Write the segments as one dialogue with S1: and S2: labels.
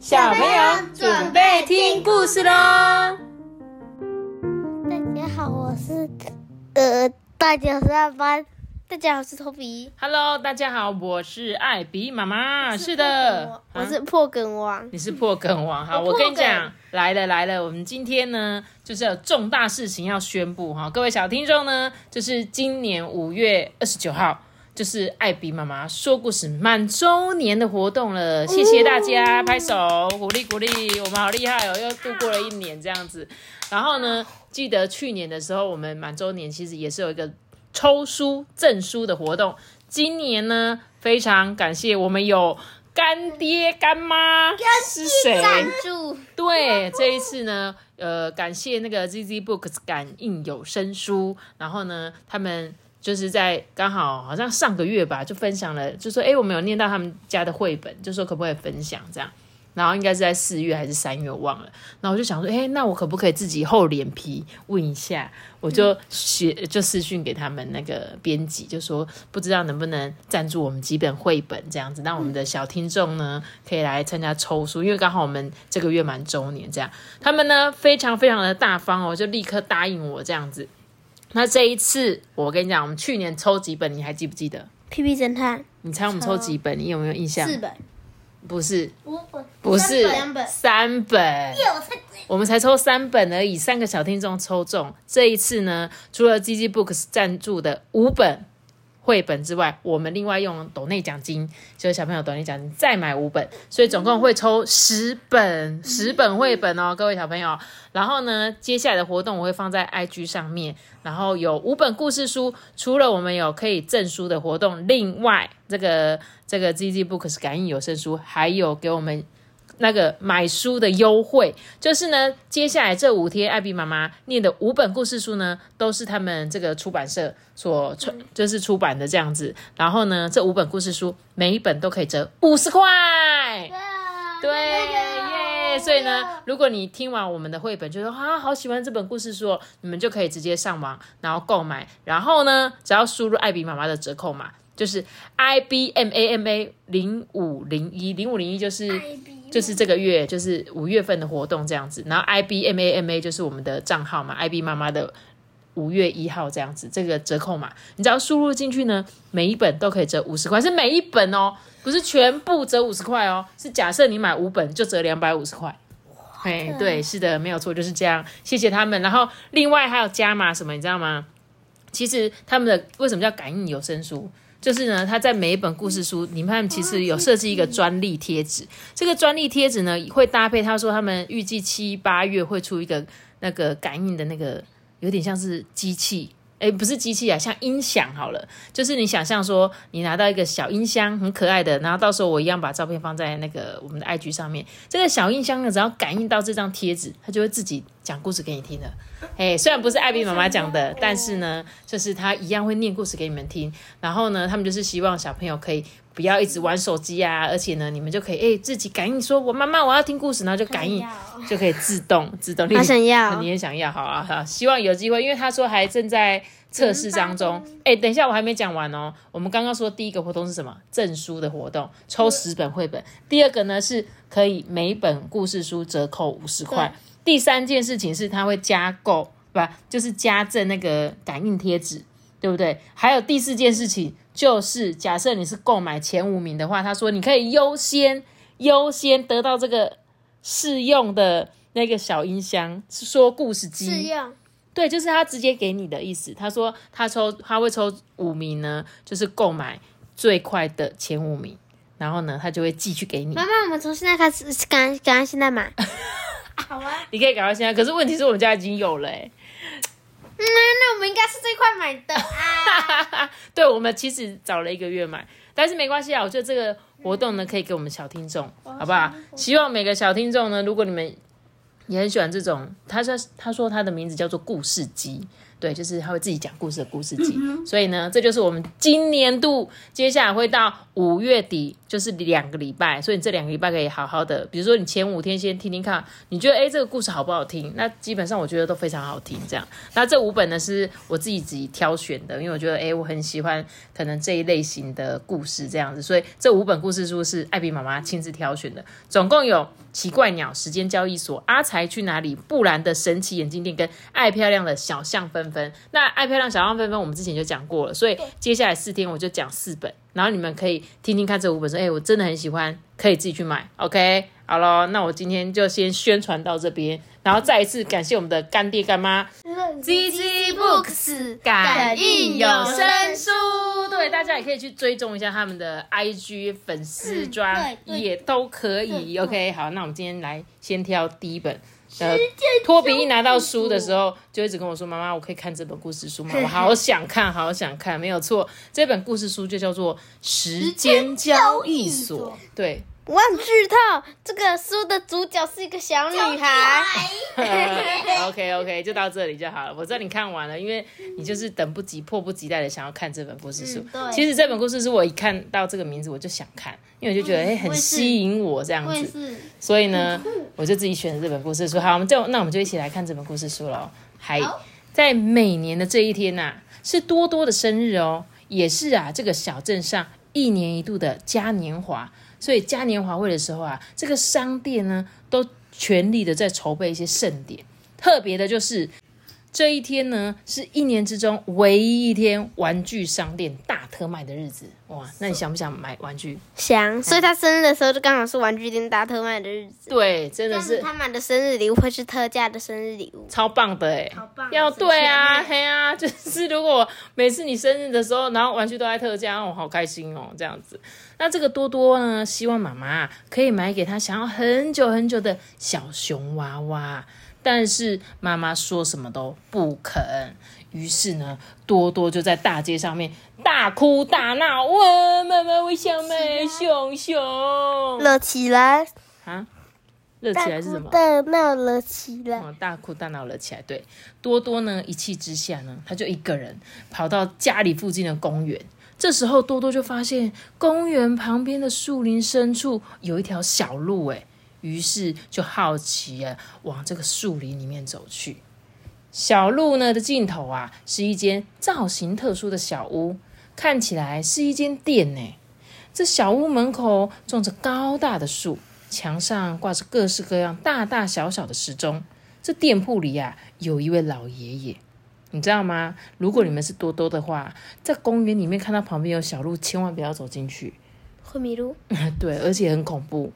S1: 小朋友准备听故事喽！
S2: 大家好，我是呃大九三班。大家好，我是托比。
S1: Hello，大家好，我是艾比妈妈。是的，
S2: 我是破梗王。
S1: 你是破梗王。好，我
S2: 我
S1: 跟你讲，来了来了，我们今天呢，就是有重大事情要宣布哈，各位小听众呢，就是今年五月二十九号。就是艾比妈妈说故事满周年的活动了，谢谢大家，拍手鼓励鼓励，我们好厉害哦，又度过了一年这样子。然后呢，记得去年的时候，我们满周年其实也是有一个抽书赠书的活动。今年呢，非常感谢我们有干爹干妈是谁？对，这一次呢，呃，感谢那个 ZZ Books 感应有声书，然后呢，他们就是在刚好好像上个月吧，就分享了，就说，哎，我们有念到他们家的绘本，就说可不可以分享这样。然后应该是在四月还是三月，我忘了。然后我就想说，哎，那我可不可以自己厚脸皮问一下？我就写就私讯给他们那个编辑，就说不知道能不能赞助我们几本绘本这样子，让我们的小听众呢可以来参加抽书，因为刚好我们这个月满周年这样。他们呢非常非常的大方哦，就立刻答应我这样子。那这一次我跟你讲，我们去年抽几本，你还记不记得？
S2: 屁屁侦探
S1: 你猜我们抽几本？你有没有印象？
S2: 四本，
S1: 不是，
S2: 五本，
S1: 不是
S2: 两本，
S1: 三本。
S2: 我
S1: 们才抽三本而已，三个小听众抽中。这一次呢，除了 GG Books 赞助的五本绘本之外，我们另外用抖内奖金，就是小朋友抖内奖金再买五本，所以总共会抽十本，十本绘本哦，各位小朋友。然后呢，接下来的活动我会放在 IG 上面，然后有五本故事书，除了我们有可以赠书的活动，另外这个这个 ZG Books 感应有声书还有给我们。那个买书的优惠，就是呢，接下来这五天，艾比妈妈念的五本故事书呢，都是他们这个出版社所出，就是出版的这样子。然后呢，这五本故事书每一本都可以折五十块，对耶！所以呢，如果你听完我们的绘本，就说啊，好喜欢这本故事书哦，你们就可以直接上网然后购买。然后呢，只要输入艾比妈妈的折扣码，就是 I B M A M A 零五零一零五零一，就是。就是这个月，就是五月份的活动这样子，然后 I B M A M A 就是我们的账号嘛，I B 妈妈的五月一号这样子，这个折扣码，你只要输入进去呢，每一本都可以折五十块，是每一本哦，不是全部折五十块哦，是假设你买五本就折两百五十块。哎，对，是的，没有错，就是这样。谢谢他们。然后另外还有加码什么，你知道吗？其实他们的为什么叫感应有声书？就是呢，他在每一本故事书，你们其实有设计一个专利贴纸。这个专利贴纸呢，会搭配他说他们预计七八月会出一个那个感应的那个，有点像是机器，诶，不是机器啊，像音响好了。就是你想象说，你拿到一个小音箱，很可爱的，然后到时候我一样把照片放在那个我们的 IG 上面。这个小音箱呢，只要感应到这张贴纸，它就会自己讲故事给你听的。哎，虽然不是艾比妈妈讲的，但是呢，就是她一样会念故事给你们听。然后呢，他们就是希望小朋友可以不要一直玩手机啊，而且呢，你们就可以哎自己感应说，我妈妈我要听故事，然后就感应就可以自动自动。
S2: 他想要
S1: 你也想要，好啊好，希望有机会，因为他说还正在测试当中。哎，等一下我还没讲完哦。我们刚刚说第一个活动是什么？证书的活动，抽十本绘本。第二个呢是可以每本故事书折扣五十块。第三件事情是他会加购，不就是加赠那个感应贴纸，对不对？还有第四件事情就是，假设你是购买前五名的话，他说你可以优先优先得到这个试用的那个小音箱，是说故事机。
S2: 试用
S1: 对，就是他直接给你的意思。他说他抽他会抽五名呢，就是购买最快的前五名，然后呢他就会寄去给你。
S2: 妈妈，我们从现在开始，赶赶快现在买。好啊，
S1: 你可以赶快现在，可是问题是我们家已经有了、欸，
S2: 那那我们应该是最快买的啊。
S1: 对，我们其实早了一个月买，但是没关系啊。我觉得这个活动呢，可以给我们小听众，好不好？希望每个小听众呢，如果你们也很喜欢这种，他说他说他的名字叫做故事机，对，就是他会自己讲故事的故事集。所以呢，这就是我们今年度接下来会到五月底，就是两个礼拜。所以你这两个礼拜可以好好的，比如说你前五天先听听看，你觉得诶这个故事好不好听？那基本上我觉得都非常好听。这样，那这五本呢是我自己自己挑选的，因为我觉得诶我很喜欢可能这一类型的故事这样子，所以这五本故事书是艾比妈妈亲自挑选的，总共有《奇怪鸟》《时间交易所》《阿才去哪里》《布兰的神奇眼镜店》跟《爱漂亮的小象纷纷》。那《爱漂亮小象纷纷》我们之前就讲过了，所以接下来四天我就讲四本，然后你们可以听听看这五本，书哎，我真的很喜欢，可以自己去买。OK，好了，那我今天就先宣传到这边，然后再一次感谢我们的干爹干妈
S2: Z Z Books
S1: 感应有声书，对，大家也可以去追踪一下他们的 IG 粉丝专也都可以。OK，好，那我们今天来先挑第一本。呃，托比一拿到书的时候，就一直跟我说：“妈妈，我可以看这本故事书吗？我好想看，好想看。”没有错，这本故事书就叫做《时间交易所》。对。
S2: 万剧透，这个书的主角是一个小女孩。
S1: OK OK，就到这里就好了。我知道你看完了，因为你就是等不及、迫不及待的想要看这本故事书。
S2: 对，
S1: 其实这本故事书我一看到这个名字我就想看，因为我就觉得哎很吸引我这样子。所以呢，我就自己选了这本故事书。好，我们就那我们就一起来看这本故事书喽。还在每年的这一天呐，是多多的生日哦，也是啊这个小镇上一年一度的嘉年华。所以嘉年华会的时候啊，这个商店呢都全力的在筹备一些盛典。特别的就是这一天呢，是一年之中唯一一天玩具商店大特卖的日子。哇，那你想不想买玩具？
S2: 想。所以他生日的时候就刚好是玩具店大特卖的日子。
S1: 对，真的是。
S2: 他买的生日礼物会是特价的生日礼物，
S1: 超棒的哎！
S2: 好棒。
S1: 要对啊，嘿啊，就是如果每次你生日的时候，然后玩具都在特价，我好开心哦，这样子。那这个多多呢，希望妈妈可以买给他想要很久很久的小熊娃娃，但是妈妈说什么都不肯。于是呢，多多就在大街上面大哭大闹，哇，妈妈，我想买熊熊，
S2: 乐起来
S1: 啊！乐起来是什么？
S2: 大闹了起来，
S1: 大哭大闹了起来。对，多多呢，一气之下呢，他就一个人跑到家里附近的公园。这时候，多多就发现公园旁边的树林深处有一条小路，哎，于是就好奇啊，往这个树林里面走去。小路呢的尽头啊，是一间造型特殊的小屋，看起来是一间店呢。这小屋门口种着高大的树，墙上挂着各式各样大大小小的时钟。这店铺里啊，有一位老爷爷。你知道吗？如果你们是多多的话，在公园里面看到旁边有小路，千万不要走进去，
S2: 会迷路。
S1: 对，而且很恐怖。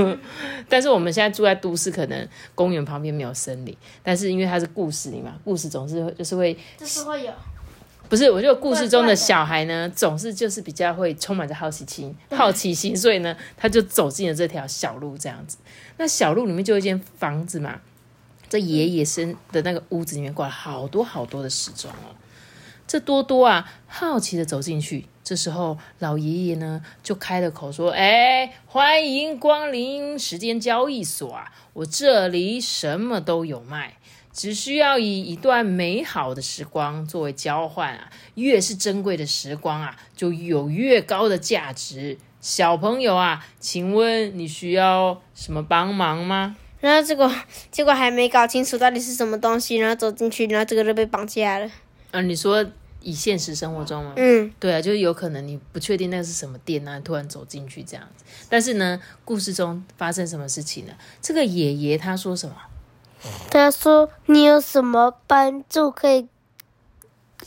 S1: 但是我们现在住在都市，可能公园旁边没有森林，但是因为它是故事里嘛，故事总是就是会，
S2: 就是会有。
S1: 不是，我觉得故事中的小孩呢，总是就是比较会充满着好奇心，好奇心，所以呢，他就走进了这条小路，这样子。那小路里面就有一间房子嘛。这爷爷生的那个屋子里面挂了好多好多的时钟哦。这多多啊，好奇的走进去。这时候老爷爷呢就开了口说：“哎，欢迎光临时间交易所啊！我这里什么都有卖，只需要以一段美好的时光作为交换啊。越是珍贵的时光啊，就有越高的价值。小朋友啊，请问你需要什么帮忙吗？”
S2: 然后结果，结果还没搞清楚到底是什么东西，然后走进去，然后这个就被绑架了。
S1: 啊，你说以现实生活中吗？
S2: 嗯，
S1: 对啊，就是有可能你不确定那个是什么店啊，突然走进去这样子。但是呢，故事中发生什么事情呢？这个爷爷他说什么？
S2: 他说：“你有什么帮助可以？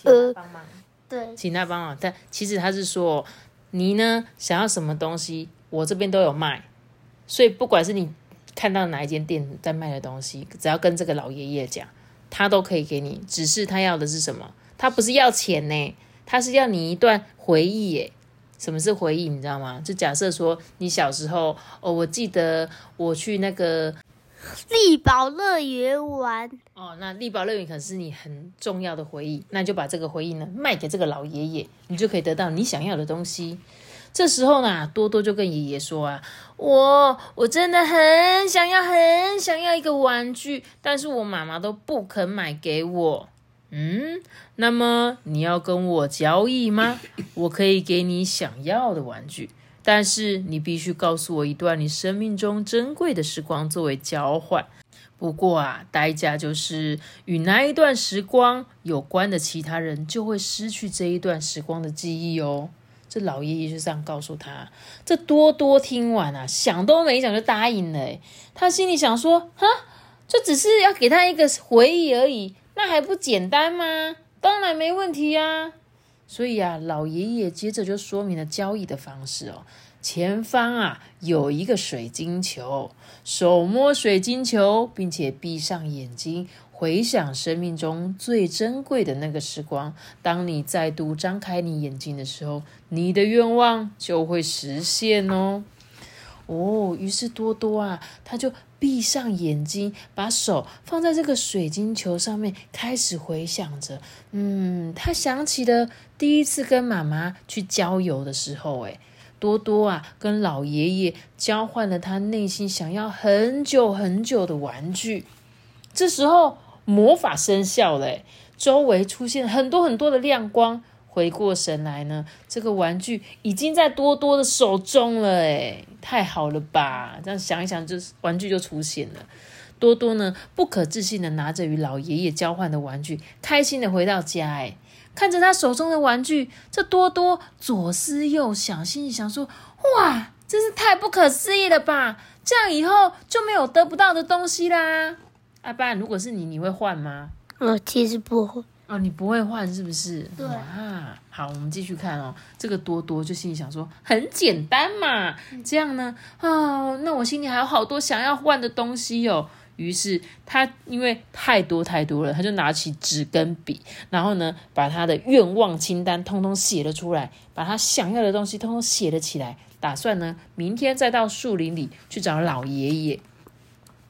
S1: 呃，帮忙？
S2: 对，
S1: 请他帮忙。但其实他是说，你呢想要什么东西，我这边都有卖。所以不管是你。”看到哪一间店在卖的东西，只要跟这个老爷爷讲，他都可以给你。只是他要的是什么？他不是要钱呢，他是要你一段回忆耶。什么是回忆？你知道吗？就假设说你小时候哦，我记得我去那个
S2: 力宝乐园玩
S1: 哦，那力宝乐园可是你很重要的回忆，那就把这个回忆呢卖给这个老爷爷，你就可以得到你想要的东西。这时候呢，多多就跟爷爷说啊：“我我真的很想要，很想要一个玩具，但是我妈妈都不肯买给我。嗯，那么你要跟我交易吗？我可以给你想要的玩具，但是你必须告诉我一段你生命中珍贵的时光作为交换。不过啊，代价就是与那一段时光有关的其他人就会失去这一段时光的记忆哦。这老爷爷就这样告诉他。这多多听完啊，想都没想就答应了。他心里想说：哈，就只是要给他一个回忆而已，那还不简单吗？当然没问题呀。所以啊，老爷爷接着就说明了交易的方式哦。前方啊有一个水晶球，手摸水晶球，并且闭上眼睛，回想生命中最珍贵的那个时光。当你再度张开你眼睛的时候，你的愿望就会实现哦。哦，于是多多啊，他就闭上眼睛，把手放在这个水晶球上面，开始回想着。嗯，他想起了第一次跟妈妈去郊游的时候，诶多多啊，跟老爷爷交换了他内心想要很久很久的玩具。这时候魔法生效了，周围出现很多很多的亮光。回过神来呢，这个玩具已经在多多的手中了，哎，太好了吧？这样想一想，就是玩具就出现了。多多呢，不可置信的拿着与老爷爷交换的玩具，开心的回到家，哎。看着他手中的玩具，这多多左思右想，心里想说：“哇，真是太不可思议了吧！这样以后就没有得不到的东西啦。”阿爸，如果是你，你会换吗？
S2: 我其实不会。
S1: 哦，你不会换是不是？
S2: 对
S1: 啊。好，我们继续看哦。这个多多就心里想说：“很简单嘛，这样呢？哦，那我心里还有好多想要换的东西哟。”于是他因为太多太多了，他就拿起纸跟笔，然后呢，把他的愿望清单通通写了出来，把他想要的东西通通写了起来，打算呢，明天再到树林里去找老爷爷。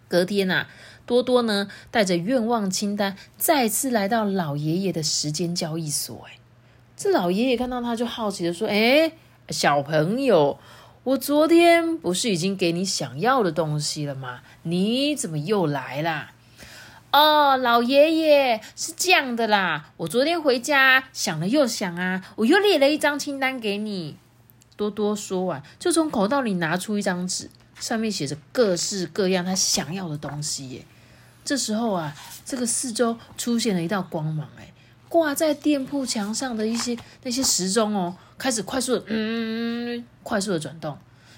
S1: 隔天呐，多多呢带着愿望清单再次来到老爷爷的时间交易所。哎，这老爷爷看到他就好奇的说：“哎，小朋友。”我昨天不是已经给你想要的东西了吗？你怎么又来啦？哦，老爷爷是这样的啦，我昨天回家想了又想啊，我又列了一张清单给你。多多说完，就从口袋里拿出一张纸，上面写着各式各样他想要的东西。耶，这时候啊，这个四周出现了一道光芒，哎，挂在店铺墙上的一些那些时钟哦。开始快速的，嗯，快速的转动，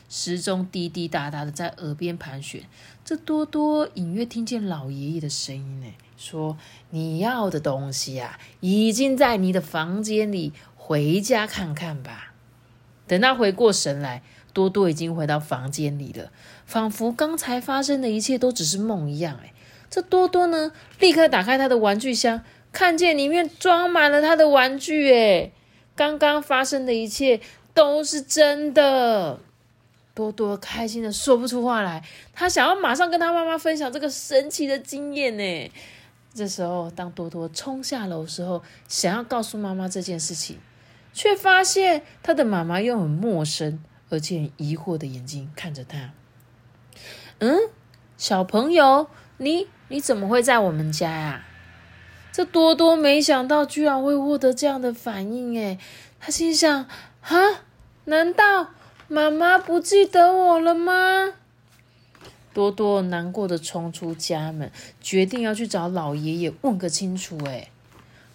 S1: 时钟滴滴答答的在耳边盘旋。这多多隐约听见老爷爷的声音呢，说：“你要的东西呀，已经在你的房间里，回家看看吧。”等他回过神来，多多已经回到房间里了，仿佛刚才发生的一切都只是梦一样。哎，这多多呢，立刻打开他的玩具箱，看见里面装满了他的玩具。哎。刚刚发生的一切都是真的，多多开心的说不出话来。他想要马上跟他妈妈分享这个神奇的经验呢。这时候，当多多冲下楼时候，想要告诉妈妈这件事情，却发现他的妈妈用很陌生而且疑惑的眼睛看着他。嗯，小朋友，你你怎么会在我们家呀？这多多没想到，居然会获得这样的反应，诶他心想：哈，难道妈妈不记得我了吗？多多难过的冲出家门，决定要去找老爷爷问个清楚。诶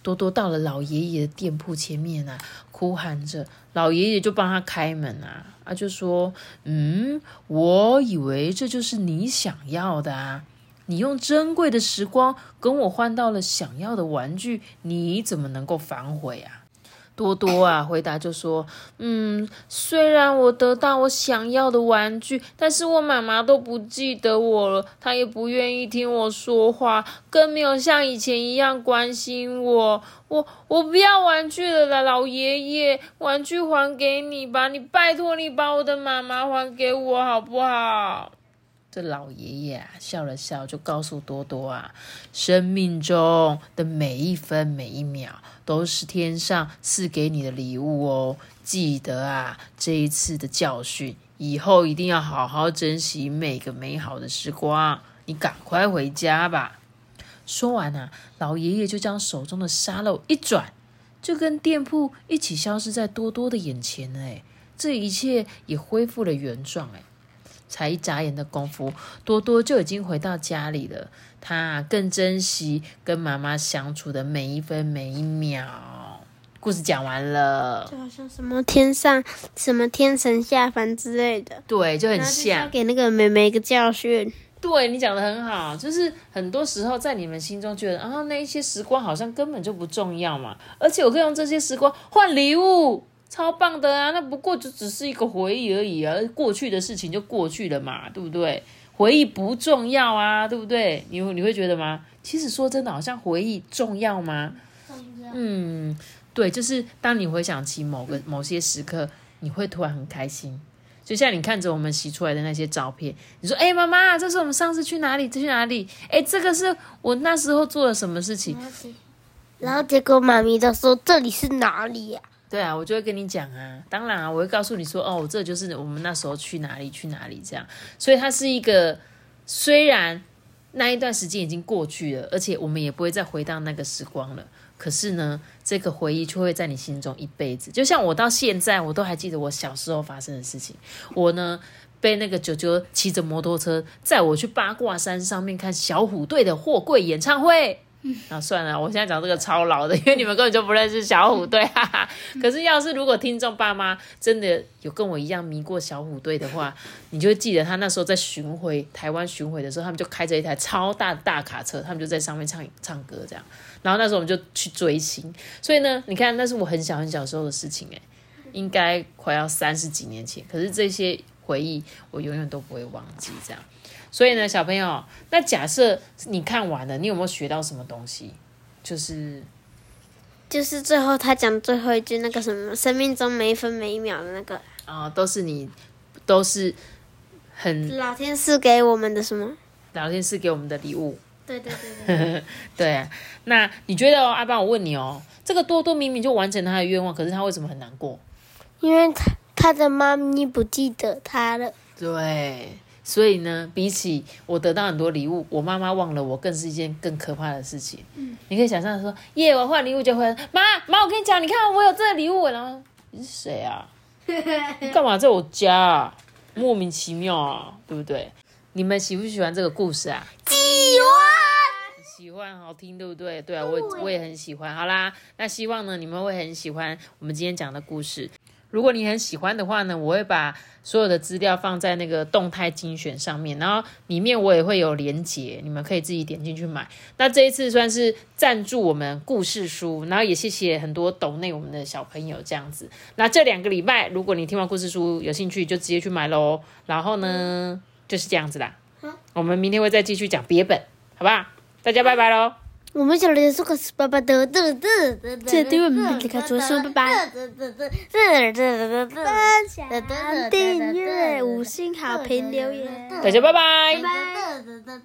S1: 多多到了老爷爷的店铺前面啊，哭喊着，老爷爷就帮他开门啊，啊，就说：嗯，我以为这就是你想要的啊。你用珍贵的时光跟我换到了想要的玩具，你怎么能够反悔啊？多多啊，回答就说：“嗯，虽然我得到我想要的玩具，但是我妈妈都不记得我了，她也不愿意听我说话，更没有像以前一样关心我。我我不要玩具了啦，老爷爷，玩具还给你吧，你拜托你把我的妈妈还给我好不好？”这老爷爷啊笑了笑，就告诉多多啊，生命中的每一分每一秒都是天上赐给你的礼物哦。记得啊，这一次的教训，以后一定要好好珍惜每个美好的时光。你赶快回家吧。说完啊，老爷爷就将手中的沙漏一转，就跟店铺一起消失在多多的眼前。哎，这一切也恢复了原状。哎，才一眨眼的功夫，多多就已经回到家里了。他更珍惜跟妈妈相处的每一分每一秒。故事讲完了，
S2: 就好像什么天上什么天神下凡之类的，
S1: 对，就很像
S2: 要。给那个妹妹一个教训。
S1: 对你讲的很好，就是很多时候在你们心中觉得啊，那一些时光好像根本就不重要嘛，而且我可以用这些时光换礼物，超棒的啊！那不过就只是一个回忆而已啊，过去的事情就过去了嘛，对不对？回忆不重要啊，对不对？你你会觉得吗？其实说真的，好像回忆重要吗？嗯，对，就是当你回想起某个某些时刻，你会突然很开心。就像你看着我们洗出来的那些照片，你说：“哎、妈妈，这是我们上次去哪里？这去哪里？哎、这个是我那时候做了什么事情
S2: 然后结果妈咪都说这里是哪里呀、？”
S1: 对啊，我就会跟你讲啊。当然啊，我会告诉你说：“哦，这就是我们那时候去哪里去哪里这样。”所以它是一个虽然那一段时间已经过去了，而且我们也不会再回到那个时光了。可是呢，这个回忆却会在你心中一辈子。就像我到现在，我都还记得我小时候发生的事情。我呢，被那个九九骑着摩托车载我去八卦山上面看小虎队的货柜演唱会。啊，算了，我现在讲这个超老的，因为你们根本就不认识小虎队，哈哈。可是要是如果听众爸妈真的有跟我一样迷过小虎队的话，你就会记得他那时候在巡回台湾巡回的时候，他们就开着一台超大的大卡车，他们就在上面唱唱歌这样。然后那时候我们就去追星，所以呢，你看那是我很小很小时候的事情诶，应该快要三十几年前。可是这些回忆我永远都不会忘记，这样。所以呢，小朋友，那假设你看完了，你有没有学到什么东西？就是
S2: 就是最后他讲最后一句那个什么，生命中每一分每一秒的那个
S1: 啊、都是你，都是很
S2: 老天赐给我们的什么？
S1: 老天赐给我们的礼物。
S2: 对对对对，
S1: 对啊，那你觉得哦，阿爸，我问你哦，这个多多明明就完成他的愿望，可是他为什么很难过？
S2: 因为他他的妈咪不记得他了。
S1: 对，所以呢，比起我得到很多礼物，我妈妈忘了我，更是一件更可怕的事情。你可以想象说，耶，我换礼物就回来，妈妈，我跟你讲，你看我有这个礼物，然后你是谁啊？你 干嘛在我家啊？莫名其妙啊，对不对？你们喜不喜欢这个故事啊？
S2: 喜欢。
S1: 喜欢，好听，对不对？对啊，我我也很喜欢。好啦，那希望呢你们会很喜欢我们今天讲的故事。如果你很喜欢的话呢，我会把所有的资料放在那个动态精选上面，然后里面我也会有连结，你们可以自己点进去买。那这一次算是赞助我们故事书，然后也谢谢很多懂内我们的小朋友这样子。那这两个礼拜，如果你听完故事书有兴趣，就直接去买喽。然后呢，就是这样子啦。我们明天会再继续讲别本，好不好？大家拜拜喽。
S2: 我们小人说个是爸爸的的的的，
S3: 这对我们这个说说拜拜。订阅、五星好评、留言。
S1: 大家拜。
S3: 拜。